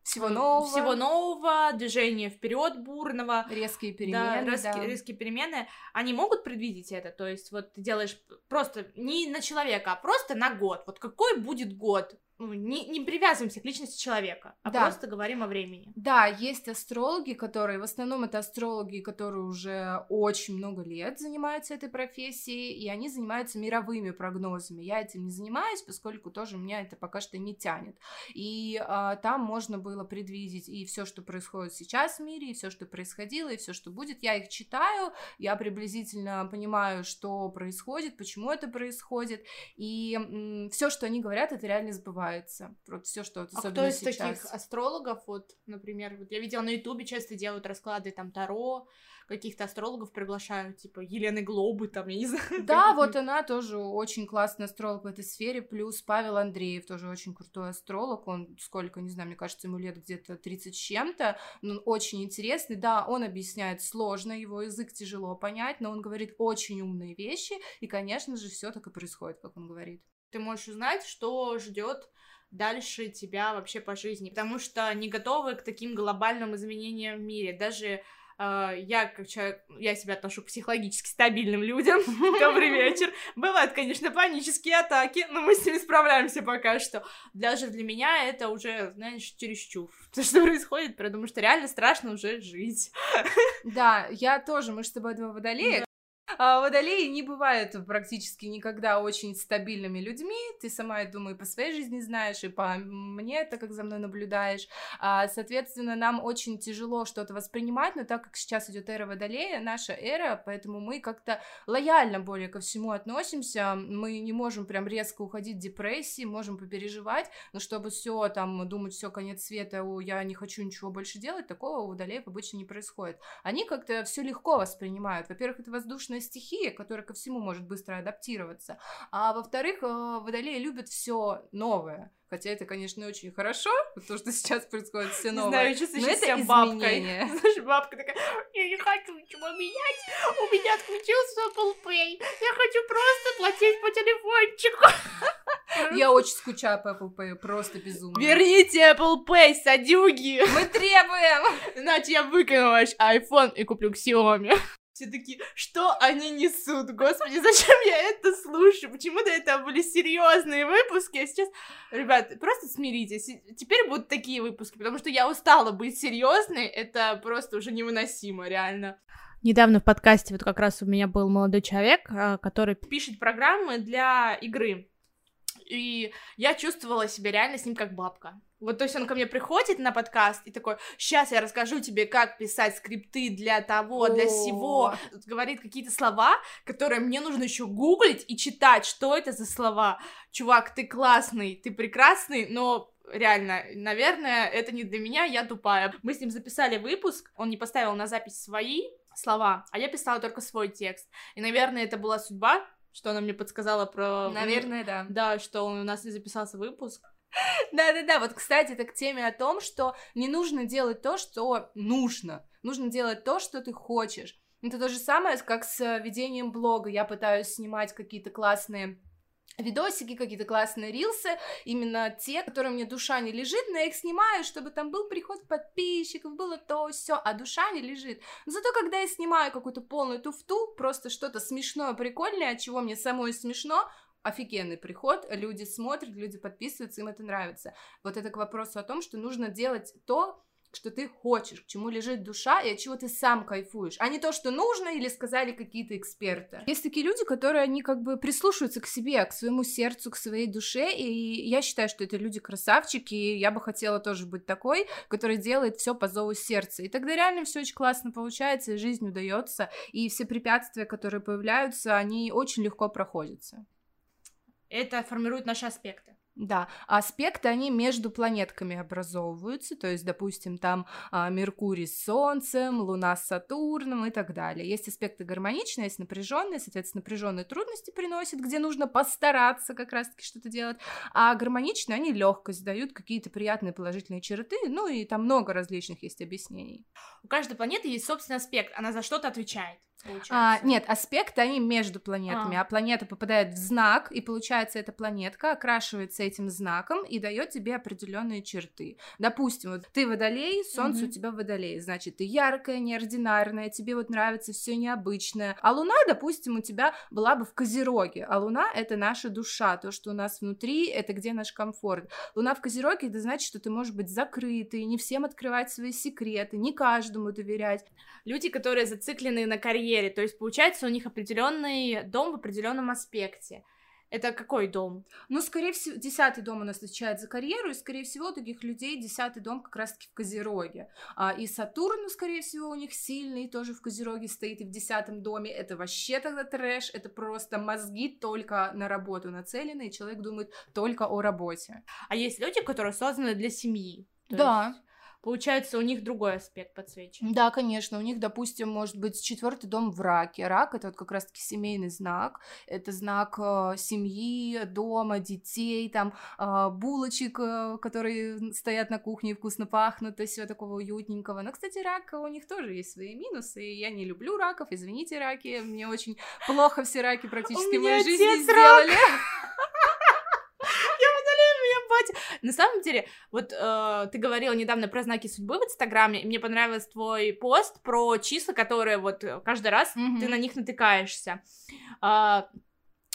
Всего нового. всего нового, движения вперед бурного. Резкие Да, перемены. резкие, да. резкие перемены, они могут предвидеть это? То есть вот ты делаешь просто не на человека, а просто на год. Вот какой будет год? Ну, не, не привязываемся к личности человека, а Да. просто говорим о времени. Да, есть астрологи, которые, в основном это астрологи, которые уже очень много лет занимаются этой профессией, и они занимаются мировыми прогнозами. Я этим не занимаюсь, поскольку тоже меня это пока что не тянет. И а, там можно было предвидеть и все, что происходит сейчас в мире, и все, что происходило, и все, что будет. Я их читаю, я приблизительно понимаю, что происходит, почему это происходит, и все, что они говорят, это реально сбывается. Сбывается. Вот все, что вот, А особенно кто из сейчас. таких астрологов, вот, например, вот я видела на Ютубе, часто делают расклады там Таро, каких-то астрологов приглашают, типа Елены Глобы, там, я не знаю. Да, вот она тоже очень классный астролог в этой сфере, плюс Павел Андреев тоже очень крутой астролог, он сколько, не знаю, мне кажется, ему лет где-то 30 с чем-то, но он очень интересный, да, он объясняет сложно, его язык тяжело понять, но он говорит очень умные вещи, и, конечно же, все так и происходит, как он говорит. Ты можешь узнать, что ждет дальше тебя вообще по жизни, потому что не готовы к таким глобальным изменениям в мире. Даже э, я, как человек, я себя отношу к психологически стабильным людям. Добрый вечер. Бывают, конечно, панические атаки, но мы с ними справляемся пока что. Даже для меня это уже, знаешь, чересчур. То, что происходит, потому что реально страшно уже жить. Да, я тоже, мы с тобой два водолея. А водолеи не бывают практически никогда очень стабильными людьми. Ты сама, я думаю, по своей жизни знаешь, и по мне, так как за мной наблюдаешь. А, соответственно, нам очень тяжело что-то воспринимать, но так как сейчас идет эра водолея, наша эра, поэтому мы как-то лояльно более ко всему относимся. Мы не можем прям резко уходить в депрессии, можем попереживать, но чтобы все там думать, все конец света, я не хочу ничего больше делать, такого у водолеев обычно не происходит. Они как-то все легко воспринимают. Во-первых, это воздушная стихия, которая ко всему может быстро адаптироваться. А во-вторых, э, водолеи любят все новое. Хотя это, конечно, очень хорошо, то, что сейчас происходит все новое. знаю, чувствую но это себя бабкой. изменение. Знаешь, бабка такая, я не хочу ничего менять, у меня отключился Apple Pay, я хочу просто платить по телефончику. Я очень скучаю по Apple Pay, просто безумно. Верните Apple Pay, садюги! Мы требуем! Иначе я выкину ваш iPhone и куплю Xiaomi. Все такие, что они несут? Господи, зачем я это слушаю? Почему-то это были серьезные выпуски, а сейчас... Ребят, просто смиритесь. Теперь будут такие выпуски, потому что я устала быть серьезной. Это просто уже невыносимо, реально. Недавно в подкасте вот как раз у меня был молодой человек, а, который пишет программы для игры. И я чувствовала себя реально с ним как бабка. Вот, то есть он ко мне приходит на подкаст и такой, сейчас я расскажу тебе, как писать скрипты для того, для О. сего. Говорит какие-то слова, которые мне нужно еще гуглить и читать, что это за слова. Чувак, ты классный, ты прекрасный, но реально, наверное, это не для меня, я тупая. Мы с ним записали выпуск, он не поставил на запись свои слова, а я писала только свой текст. И, наверное, это была судьба, что она мне подсказала про... Наверное, да. Да, что у нас не записался выпуск. Да-да-да, вот, кстати, это к теме о том, что не нужно делать то, что нужно. Нужно делать то, что ты хочешь. Это то же самое, как с э, ведением блога. Я пытаюсь снимать какие-то классные видосики, какие-то классные рилсы, именно те, которые мне душа не лежит, но я их снимаю, чтобы там был приход подписчиков, было то, все, а душа не лежит. Но зато, когда я снимаю какую-то полную туфту, просто что-то смешное, прикольное, от чего мне самой смешно, офигенный приход, люди смотрят, люди подписываются, им это нравится. Вот это к вопросу о том, что нужно делать то, что ты хочешь, к чему лежит душа и от чего ты сам кайфуешь, а не то, что нужно или сказали какие-то эксперты. Есть такие люди, которые, они как бы прислушиваются к себе, к своему сердцу, к своей душе, и я считаю, что это люди красавчики, и я бы хотела тоже быть такой, который делает все по зову сердца. И тогда реально все очень классно получается, и жизнь удается, и все препятствия, которые появляются, они очень легко проходятся. Это формирует наши аспекты. Да, аспекты, они между планетками образовываются, то есть, допустим, там а, Меркурий с Солнцем, Луна с Сатурном и так далее. Есть аспекты гармоничные, есть напряженные, соответственно, напряженные трудности приносят, где нужно постараться как раз-таки что-то делать, а гармоничные, они легкость дают, какие-то приятные положительные черты, ну и там много различных есть объяснений. У каждой планеты есть собственный аспект, она за что-то отвечает. Получается. А, нет, аспекты, они между планетами, А. а. планета попадает в знак, и получается, эта планетка окрашивается этим знаком и дает тебе определенные черты. Допустим, вот ты водолей, солнце Мгм. у тебя водолей, значит, ты яркая, неординарная, тебе вот нравится все необычное. А луна, допустим, у тебя была бы в Козероге, а луна — это наша душа, то, что у нас внутри, это где наш комфорт. Луна в Козероге, это значит, что ты можешь быть закрытый, не всем открывать свои секреты, не каждому доверять. Люди, которые зациклены на карьере, то есть получается у них определенный дом в определенном аспекте. Это какой дом? Ну, скорее всего, десятый дом у нас отвечает за карьеру, и, скорее всего, у таких людей десятый дом как раз-таки в Козероге. А, и Сатурн, ну, скорее всего, у них сильный, тоже в Козероге стоит, и в десятом доме. Это вообще тогда трэш, это просто мозги только на работу нацелены, и человек думает только о работе. А есть люди, которые созданы для семьи. То да. есть Получается, у них другой аспект подсвечен. Да, конечно, у них, допустим, может быть четвертый дом в раке. Рак это вот как раз-таки семейный знак. Это знак э, семьи, дома, детей, там э, булочек, э, которые стоят на кухне и вкусно пахнут, и всего такого уютненького. Но, кстати, рак у них тоже есть свои минусы. И я не люблю раков, извините, раки. Мне очень плохо все раки практически в моей жизни сделали. На самом деле, вот э, ты говорила недавно про знаки судьбы в Инстаграме, и мне понравился твой пост про числа, которые вот каждый раз mm-hmm. ты на них натыкаешься. Э,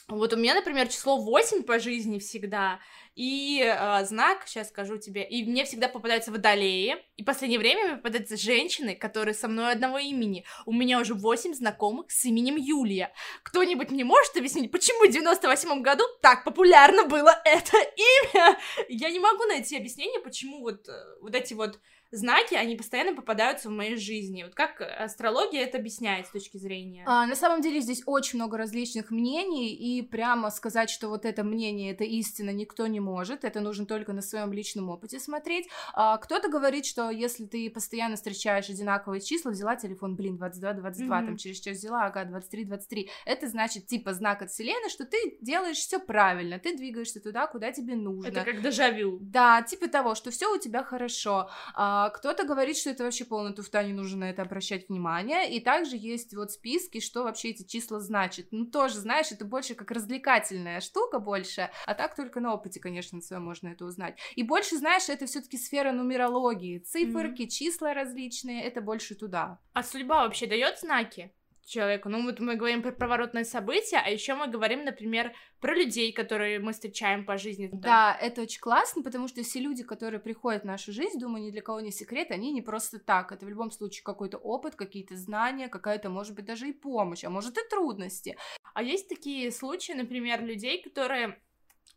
вот у меня, например, число 8 по жизни всегда, и э, знак, сейчас скажу тебе, и мне всегда попадаются водолеи, и в последнее время мне попадаются женщины, которые со мной одного имени. У меня уже 8 знакомых с именем Юлия. Кто-нибудь мне может объяснить, почему в 98 году так популярно было это имя? Я не могу найти объяснение, почему вот, э, вот эти вот знаки, они постоянно попадаются в моей жизни. Вот как астрология это объясняет с точки зрения? А, на самом деле здесь очень много различных мнений, и прямо сказать, что вот это мнение, это истина, никто не может. Это нужно только на своем личном опыте смотреть. А, кто-то говорит, что если ты постоянно встречаешь одинаковые числа, взяла телефон, блин, 22, 22, mm-hmm. там через час взяла, ага, 23, 23. Это значит, типа, знак от вселенной, что ты делаешь все правильно, ты двигаешься туда, куда тебе нужно. Это как дежавю. Да, типа того, что все у тебя хорошо. А, а, кто-то говорит, что это вообще полная туфта, не нужно на это обращать внимание. И также есть вот списки, что вообще эти числа значат. Ну, тоже, знаешь, это больше как развлекательная штука больше, а так только на опыте, конечно, своем можно это узнать. И больше, знаешь, это все таки сфера нумерологии. Циферки, mm-hmm. числа различные, это больше туда. А судьба вообще дает знаки? Человеку. Ну, вот мы говорим про поворотные события, а еще мы говорим, например, про людей, которые мы встречаем по жизни. Да. да, это очень классно, потому что все люди, которые приходят в нашу жизнь, думаю, ни для кого не секрет, они не просто так. Это в любом случае какой-то опыт, какие-то знания, какая-то, может быть, даже и помощь, а может и трудности. А есть такие случаи, например, людей, которые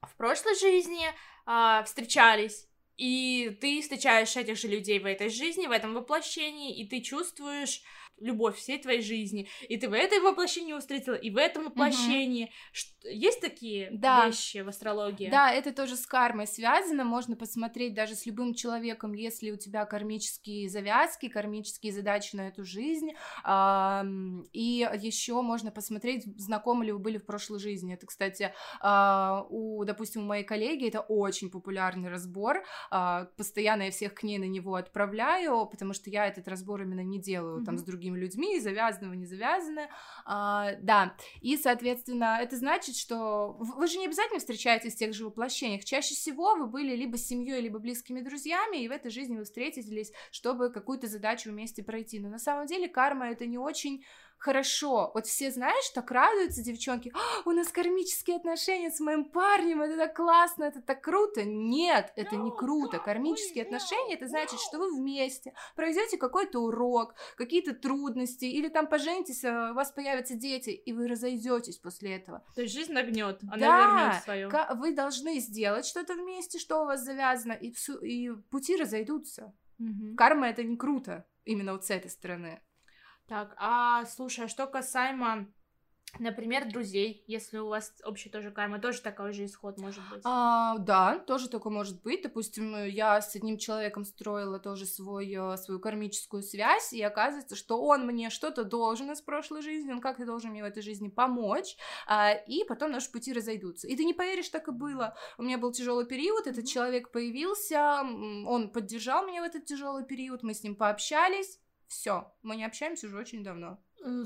в прошлой жизни э, встречались, и ты встречаешь этих же людей в этой жизни, в этом воплощении, и ты чувствуешь любовь всей твоей жизни, и ты в этой воплощении встретила, и в этом воплощении. Угу. Есть такие да. вещи в астрологии? Да, это тоже с кармой связано, можно посмотреть даже с любым человеком, если у тебя кармические завязки, кармические задачи на эту жизнь, и еще можно посмотреть, знакомы ли вы были в прошлой жизни. Это, кстати, а, у, допустим, у моей коллеги это очень популярный разбор, а, постоянно я всех к ней на него отправляю, потому что я этот разбор именно не делаю mm-hmm. там с другими другими людьми, завязанного, не завязанное, а, да, и, соответственно, это значит, что вы же не обязательно встречаетесь в тех же воплощениях, чаще всего вы были либо семьей, либо близкими друзьями, и в этой жизни вы встретились, чтобы какую-то задачу вместе пройти, но на самом деле карма это не очень хорошо. Вот все, знаешь, так радуются девчонки, у нас кармические отношения с моим парнем, это так классно, это так круто. Нет, это не круто. Кармические отношения, это значит, что вы вместе пройдете какой-то урок, какие-то трудности, или там поженитесь, а у вас появятся дети, и вы разойдетесь после этого. То есть жизнь нагнет, она да, вернет свое. Вы должны сделать что-то вместе, что у вас завязано, и, и пути разойдутся. Угу. Карма это не круто, именно вот с этой стороны. Так, а слушай, а что касаемо Например, друзей, если у вас общая тоже карма, тоже такой же исход может быть. А, да, тоже такое может быть. Допустим, я с одним человеком строила тоже свой, э, свою кармическую связь, и оказывается, что он мне что-то должен из прошлой жизни, он как-то должен мне в этой жизни помочь, а, и потом наши пути разойдутся. И ты не поверишь, так и было. У меня был тяжелый период, этот человек появился, он поддержал меня в этот тяжелый период, мы с ним пообщались, все, мы не общаемся уже очень давно.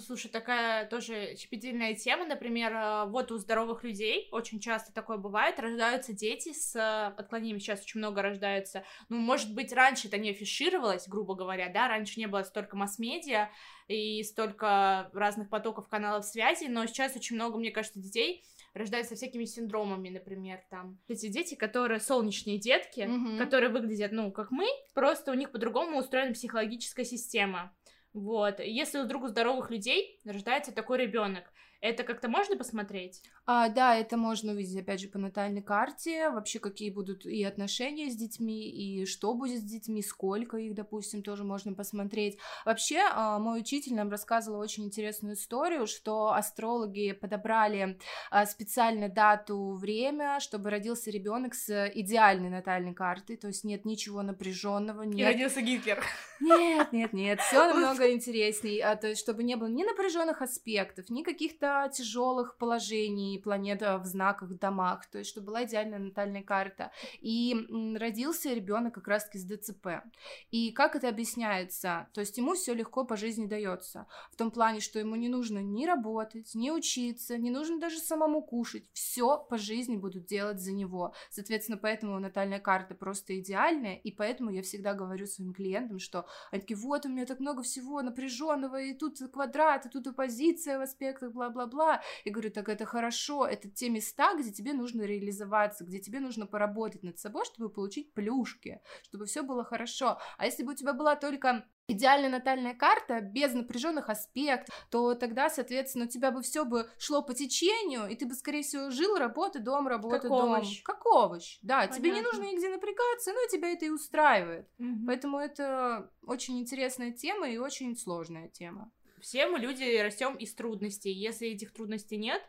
Слушай, такая тоже щепетильная тема, например, э, вот у здоровых людей очень часто такое бывает, рождаются дети с э, отклонениями, сейчас очень много рождаются, ну, может быть, раньше это не афишировалось, грубо говоря, да, раньше не было столько масс-медиа и столько разных потоков каналов связи, но сейчас очень много, мне кажется, детей рождаются всякими синдромами, например, там. Эти дети, которые солнечные детки, mm-hmm. которые выглядят, ну, как мы, просто у них по-другому устроена психологическая система. Вот. Если у здоровых людей рождается такой ребенок, Это как-то можно посмотреть? А, да, это можно увидеть, опять же, по натальной карте, вообще какие будут и отношения с детьми, и что будет с детьми, сколько их, допустим, тоже можно посмотреть. Вообще, а, мой учитель нам рассказывал очень интересную историю, что астрологи подобрали а, специально дату, время, чтобы родился ребенок с идеальной натальной картой, то есть нет ничего напряженного. Нет... И родился Гитлер. Нет, нет, нет, все намного интересней, а, то есть чтобы не было ни напряженных аспектов, ни каких-то тяжелых положений, планета в знаках, домах, то есть чтобы была идеальная натальная карта. И родился ребенок как раз-таки с ДЦП. И как это объясняется? То есть ему все легко по жизни дается. В том плане, что ему не нужно ни работать, ни учиться, не нужно даже самому кушать. Все по жизни будут делать за него. Соответственно, поэтому натальная карта просто идеальная, и поэтому я всегда говорю своим клиентам, что они такие, вот, у меня так много всего напряженного, и тут квадрат, и тут оппозиция в аспектах, бла-бла-бла. И говорю, так это хорошо, это те места, где тебе нужно реализоваться, где тебе нужно поработать над собой, чтобы получить плюшки, чтобы все было хорошо. А если бы у тебя была только идеальная натальная карта без напряженных аспектов, то тогда, соответственно, у тебя бы все бы шло по течению, и ты бы, скорее всего, жил, работа, дом, работа, как дом. Овощ. Как овощ. Да, Понятно. тебе не нужно нигде напрягаться, но тебя это и устраивает. Угу. Поэтому это очень интересная тема и очень сложная тема. Все мы люди растем из трудностей. Если этих трудностей нет,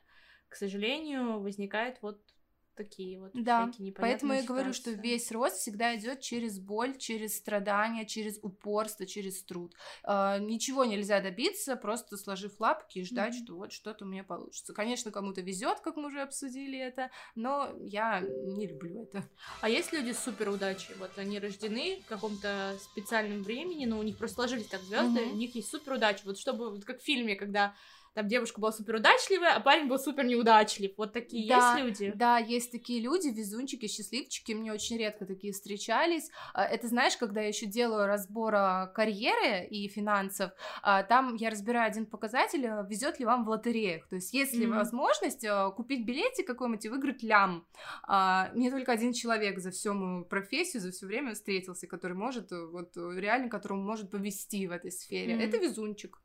к сожалению, возникает вот такие вот да, поэтому я говорю, что весь рост всегда идет через боль, через страдания, через упорство, через труд. Э, ничего нельзя добиться, просто сложив лапки и ждать, mm-hmm. что вот что-то у меня получится. Конечно, кому-то везет, как мы уже обсудили это, но я не люблю это. А есть люди с супер удачей? Вот они рождены в каком-то специальном времени, но у них просто сложились так звезды, mm-hmm. у них есть супер удача. Вот чтобы, вот как в фильме, когда там девушка была супер удачливая, а парень был супер неудачлив. Вот такие да, есть люди? Да, есть такие люди, везунчики, счастливчики, мне очень редко такие встречались. А, это знаешь, когда я еще делаю разбор карьеры и финансов, а, там я разбираю один показатель, а, везет ли вам в лотереях. То есть есть ли mm-hmm. возможность купить билетик какой-нибудь и выиграть лям. Мне только один человек за всю мою профессию, за все время встретился, который может, вот реально, которому может повести в этой сфере. Mm-hmm. Это везунчик.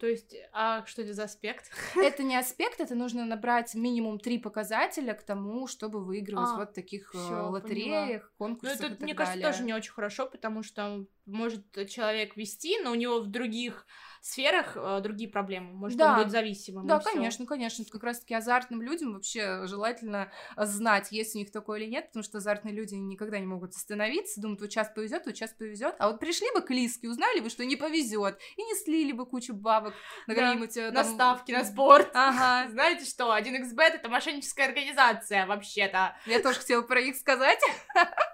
То есть, а что это за аспект? Это не аспект, это нужно набрать минимум три показателя к тому, чтобы выигрывать а, вот таких всё, э, лотереях, поняла. конкурсах. Ну, это, и так мне далее. кажется, тоже не очень хорошо, потому что может человек вести, но у него в других сферах э, другие проблемы. Может, да. он будет зависимым. Да, конечно, конечно. Как раз-таки азартным людям вообще желательно знать, есть у них такое или нет, потому что азартные люди никогда не могут остановиться, думают, вот сейчас повезет, вот сейчас повезет. А вот пришли бы к Лиске, узнали бы, что не повезет, и не слили бы кучу бабок на да. какие-нибудь э, там... ставки на спорт. Ага. Знаете что, 1xbet это мошенническая организация, вообще-то. Я тоже хотела про них сказать.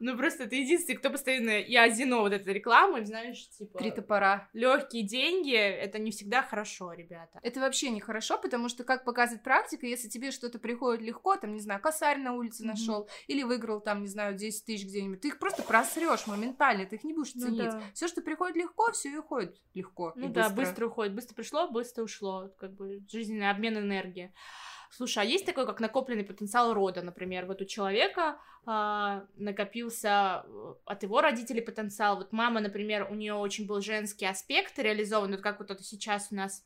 Ну, просто ты единственный, кто постоянно... Я Азино вот этой рекламы, знаешь, типа... Три топора. Легкие деньги, это не всегда хорошо, ребята. Это вообще не хорошо, потому что, как показывает практика, если тебе что-то приходит легко, там, не знаю, косарь на улице mm-hmm. нашел, или выиграл там, не знаю, 10 тысяч где-нибудь, ты их просто просрешь моментально, ты их не будешь ну ценить. Ну, да. Все, что приходит легко, все и уходит легко. Ну да, быстро. быстро уходит. Быстро пришло, быстро ушло. Как бы жизненный обмен энергии. Слушай, а есть такой, как накопленный потенциал рода, например, вот у человека э, накопился от его родителей потенциал. Вот мама, например, у нее очень был женский аспект реализован, вот как вот это сейчас у нас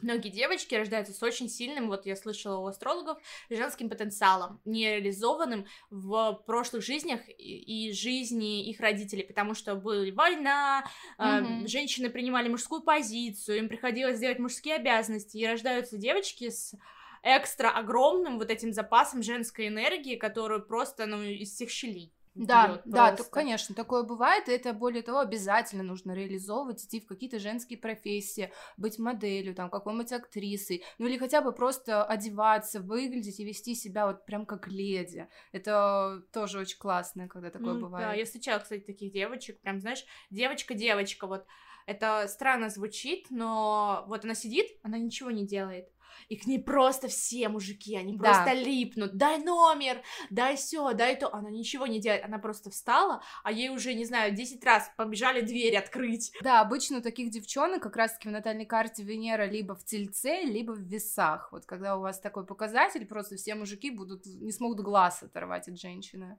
Многие девочки рождаются с очень сильным, вот я слышала у астрологов, женским потенциалом, нереализованным в прошлых жизнях и, жизни их родителей, потому что была война, mm-hmm. э, женщины принимали мужскую позицию, им приходилось делать мужские обязанности, и рождаются девочки с экстра огромным вот этим запасом женской энергии, которую просто, ну, из всех щелей. Да, да, так, конечно, такое бывает, и это, более того, обязательно нужно реализовывать, идти в какие-то женские профессии, быть моделью, там, какой-нибудь актрисой, ну или хотя бы просто одеваться, выглядеть и вести себя вот прям как леди. Это тоже очень классно, когда такое ну, бывает. Да, я встречала, кстати, таких девочек, прям, знаешь, девочка-девочка, вот, это странно звучит, но вот она сидит, она ничего не делает, и к ней просто все мужики, они да. просто липнут, дай номер, дай все, дай то, она ничего не делает, она просто встала, а ей уже, не знаю, 10 раз побежали дверь открыть. Да, обычно у таких девчонок как раз-таки в натальной карте Венера либо в Тельце, либо в Весах, вот когда у вас такой показатель, просто все мужики будут, не смогут глаз оторвать от женщины.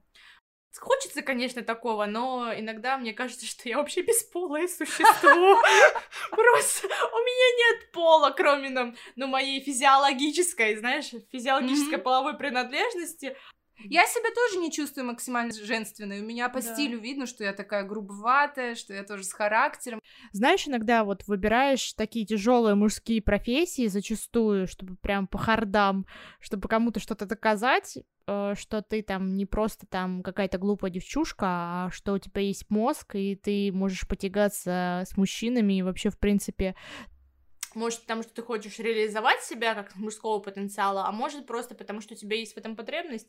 Хочется, конечно, такого, но иногда мне кажется, что я вообще бесполое существо. Просто у меня нет пола, кроме ну, моей физиологической, знаешь, физиологической половой принадлежности. Я себя тоже не чувствую максимально женственной. У меня по да. стилю видно, что я такая грубоватая, что я тоже с характером. Знаешь, иногда вот выбираешь такие тяжелые мужские профессии зачастую, чтобы прям по хардам, чтобы кому-то что-то доказать, э, что ты там не просто там какая-то глупая девчушка, а что у тебя есть мозг, и ты можешь потягаться с мужчинами, и вообще, в принципе, может, потому что ты хочешь реализовать себя как мужского потенциала, а может просто потому, что у тебя есть в этом потребность.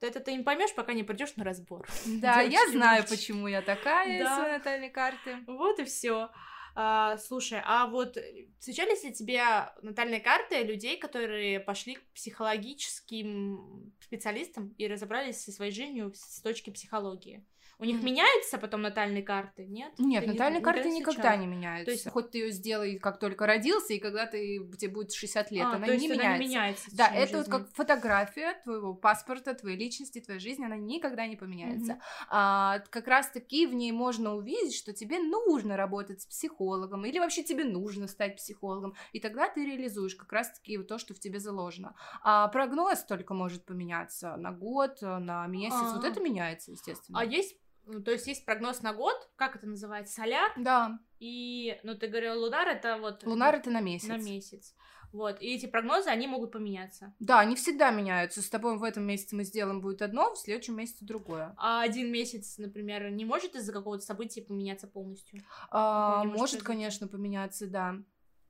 Это ты не поймешь, пока не придешь на разбор. Да, я знаю, почему я такая да. с натальной карты. Вот и все. А, слушай, а вот встречались ли тебе натальные карты людей, которые пошли к психологическим специалистам и разобрались со своей жизнью с точки психологии? У них меняются потом натальные карты, нет? Нет, ты натальные не, карты не никогда не меняются. То есть, хоть ты ее сделай, как только родился, и когда ты, тебе будет 60 лет, а, она, не меняется. она не меняется. Да, это жизни. вот как фотография твоего паспорта, твоей личности, твоей жизни, она никогда не поменяется. Mm-hmm. А, как раз-таки в ней можно увидеть, что тебе нужно работать с психологом, или вообще тебе нужно стать психологом, и тогда ты реализуешь как раз-таки то, что в тебе заложено. А прогноз только может поменяться на год, на месяц, А-а-а. вот это меняется, естественно. А есть ну, то есть есть прогноз на год, как это называется, соляр. Да. И, ну, ты говорил, лунар это вот... Лунар это на месяц. На месяц. Вот, и эти прогнозы, они могут поменяться. Да, они всегда меняются. С тобой в этом месяце мы сделаем будет одно, в следующем месяце другое. А один месяц, например, не может из-за какого-то события поменяться полностью? А, может, может конечно, поменяться, да.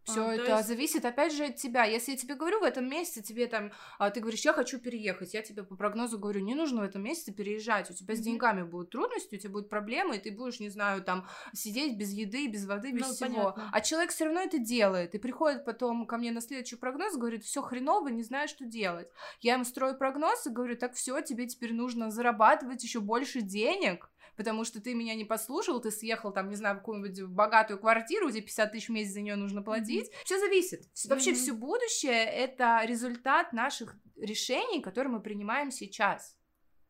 Все а, это есть... зависит, опять же, от тебя. Если я тебе говорю, в этом месяце тебе там, а, ты говоришь, я хочу переехать, я тебе по прогнозу говорю, не нужно в этом месяце переезжать, у тебя mm-hmm. с деньгами будут трудности, у тебя будут проблемы, и ты будешь, не знаю, там, сидеть без еды, без воды, без ну, всего. Понятно. А человек все равно это делает, и приходит потом ко мне на следующий прогноз, говорит, все хреново, не знаю, что делать. Я ему строю прогноз и говорю, так все, тебе теперь нужно зарабатывать еще больше денег, потому что ты меня не послушал, ты съехал там, не знаю, в какую-нибудь богатую квартиру, где 50 тысяч в месяц за нее нужно платить. Mm-hmm. Все зависит. Вообще mm-hmm. все будущее — это результат наших решений, которые мы принимаем сейчас.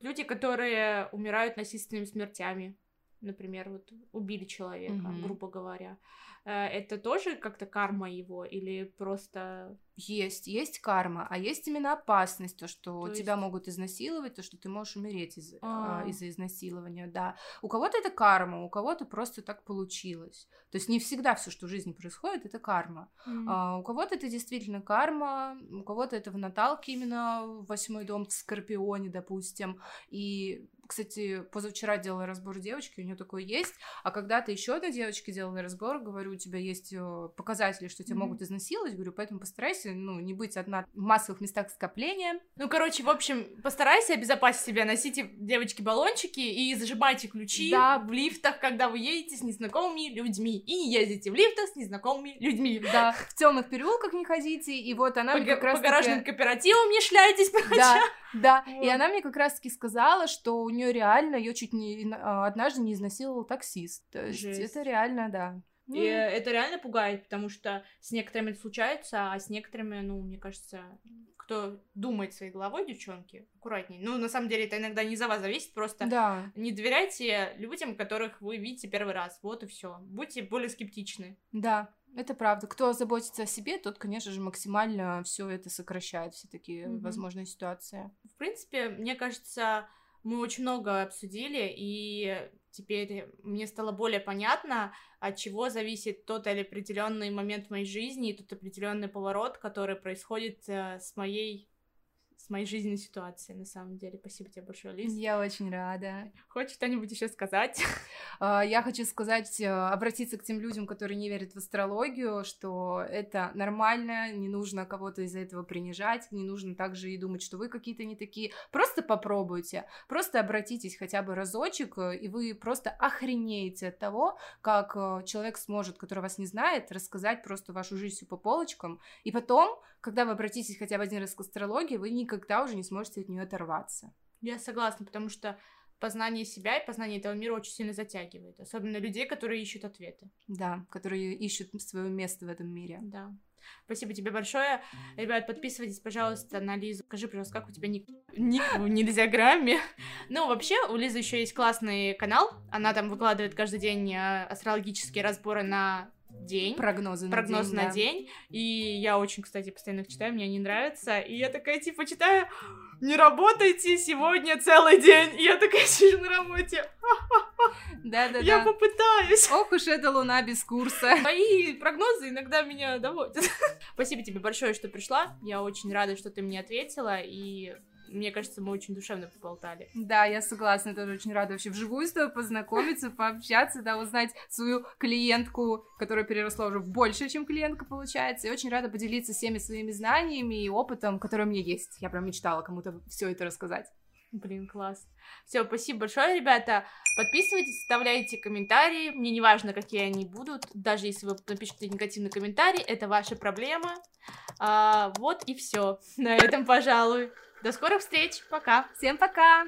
Люди, которые умирают насильственными смертями, например, вот убили человека, mm-hmm. грубо говоря, это тоже как-то карма его или просто есть, есть карма, а есть именно опасность, то, что то тебя есть... могут изнасиловать, то, что ты можешь умереть из, а, из-за изнасилования, да. У кого-то это карма, у кого-то просто так получилось. То есть не всегда все, что в жизни происходит, это карма. Mm. А, у кого-то это действительно карма, у кого-то это в наталке именно восьмой дом в Скорпионе, допустим. И кстати, позавчера делала разбор девочки, у нее такое есть, а когда-то еще одной девочке делала разбор, говорю, у тебя есть э, показатели, что тебя mm-hmm. могут изнасиловать, говорю, поэтому постарайся ну, не быть одна в массовых местах скопления. Ну, короче, в общем, постарайся обезопасить себя, носите, девочки, баллончики и зажимайте ключи да. в лифтах, когда вы едете с незнакомыми людьми. И не ездите в лифтах с незнакомыми людьми. Да, в темных переулках не ходите, и вот она по, мне как раз По гаражным кооперативам не шляйтесь, Да, да, вот. и она мне как раз-таки сказала, что у нее реально, ее чуть не а, однажды не изнасиловал таксист. То есть Жесть. это реально, да. И mm. это реально пугает, потому что с некоторыми это случается, а с некоторыми, ну, мне кажется, кто думает своей головой, девчонки, аккуратней. Ну, на самом деле, это иногда не за вас зависит, просто да. не доверяйте людям, которых вы видите первый раз. Вот и все. Будьте более скептичны. Да, это правда. Кто заботится о себе, тот, конечно же, максимально все это сокращает, все такие mm-hmm. возможные ситуации. В принципе, мне кажется, мы очень много обсудили, и теперь мне стало более понятно, от чего зависит тот или определенный момент в моей жизни и тот определенный поворот, который происходит э, с моей моей жизненной ситуацией, на самом деле. Спасибо тебе большое, Лиз. Я очень рада. Хочешь что-нибудь еще сказать? А, я хочу сказать, э, обратиться к тем людям, которые не верят в астрологию, что это нормально, не нужно кого-то из-за этого принижать, не нужно также и думать, что вы какие-то не такие. Просто попробуйте, просто обратитесь хотя бы разочек, э, и вы просто охренеете от того, как э, человек сможет, который вас не знает, рассказать просто вашу жизнь по полочкам, и потом, когда вы обратитесь хотя бы один раз к астрологии, вы никогда уже не сможете от нее оторваться. Я согласна, потому что познание себя и познание этого мира очень сильно затягивает. Особенно людей, которые ищут ответы. Да, которые ищут свое место в этом мире. Да. Спасибо тебе большое. Ребят, подписывайтесь, пожалуйста, на Лизу. Скажи, пожалуйста, как у тебя ник, ник в нельзяграмме? Ну, вообще, у Лизы еще есть классный канал. Она там выкладывает каждый день э, астрологические разборы на день. Прогнозы на прогноз день, на да. день. И я очень, кстати, постоянно их читаю, мне они нравятся. И я такая, типа, читаю, не работайте сегодня целый день. И я такая сижу на работе. Да-да-да. Я попытаюсь. Ох уж эта луна без курса. Твои прогнозы иногда меня доводят. Спасибо тебе большое, что пришла. Я очень рада, что ты мне ответила. И мне кажется, мы очень душевно поболтали. Да, я согласна, тоже очень рада вообще вживую с тобой познакомиться, пообщаться, да, узнать свою клиентку, которая переросла уже в больше, чем клиентка получается, и очень рада поделиться всеми своими знаниями и опытом, который у меня есть. Я прям мечтала кому-то все это рассказать. Блин, класс. Все, спасибо большое, ребята. Подписывайтесь, оставляйте комментарии. Мне не важно, какие они будут. Даже если вы напишете негативный комментарий, это ваша проблема. А, вот и все. На этом, пожалуй. До скорых встреч. Пока. Всем пока!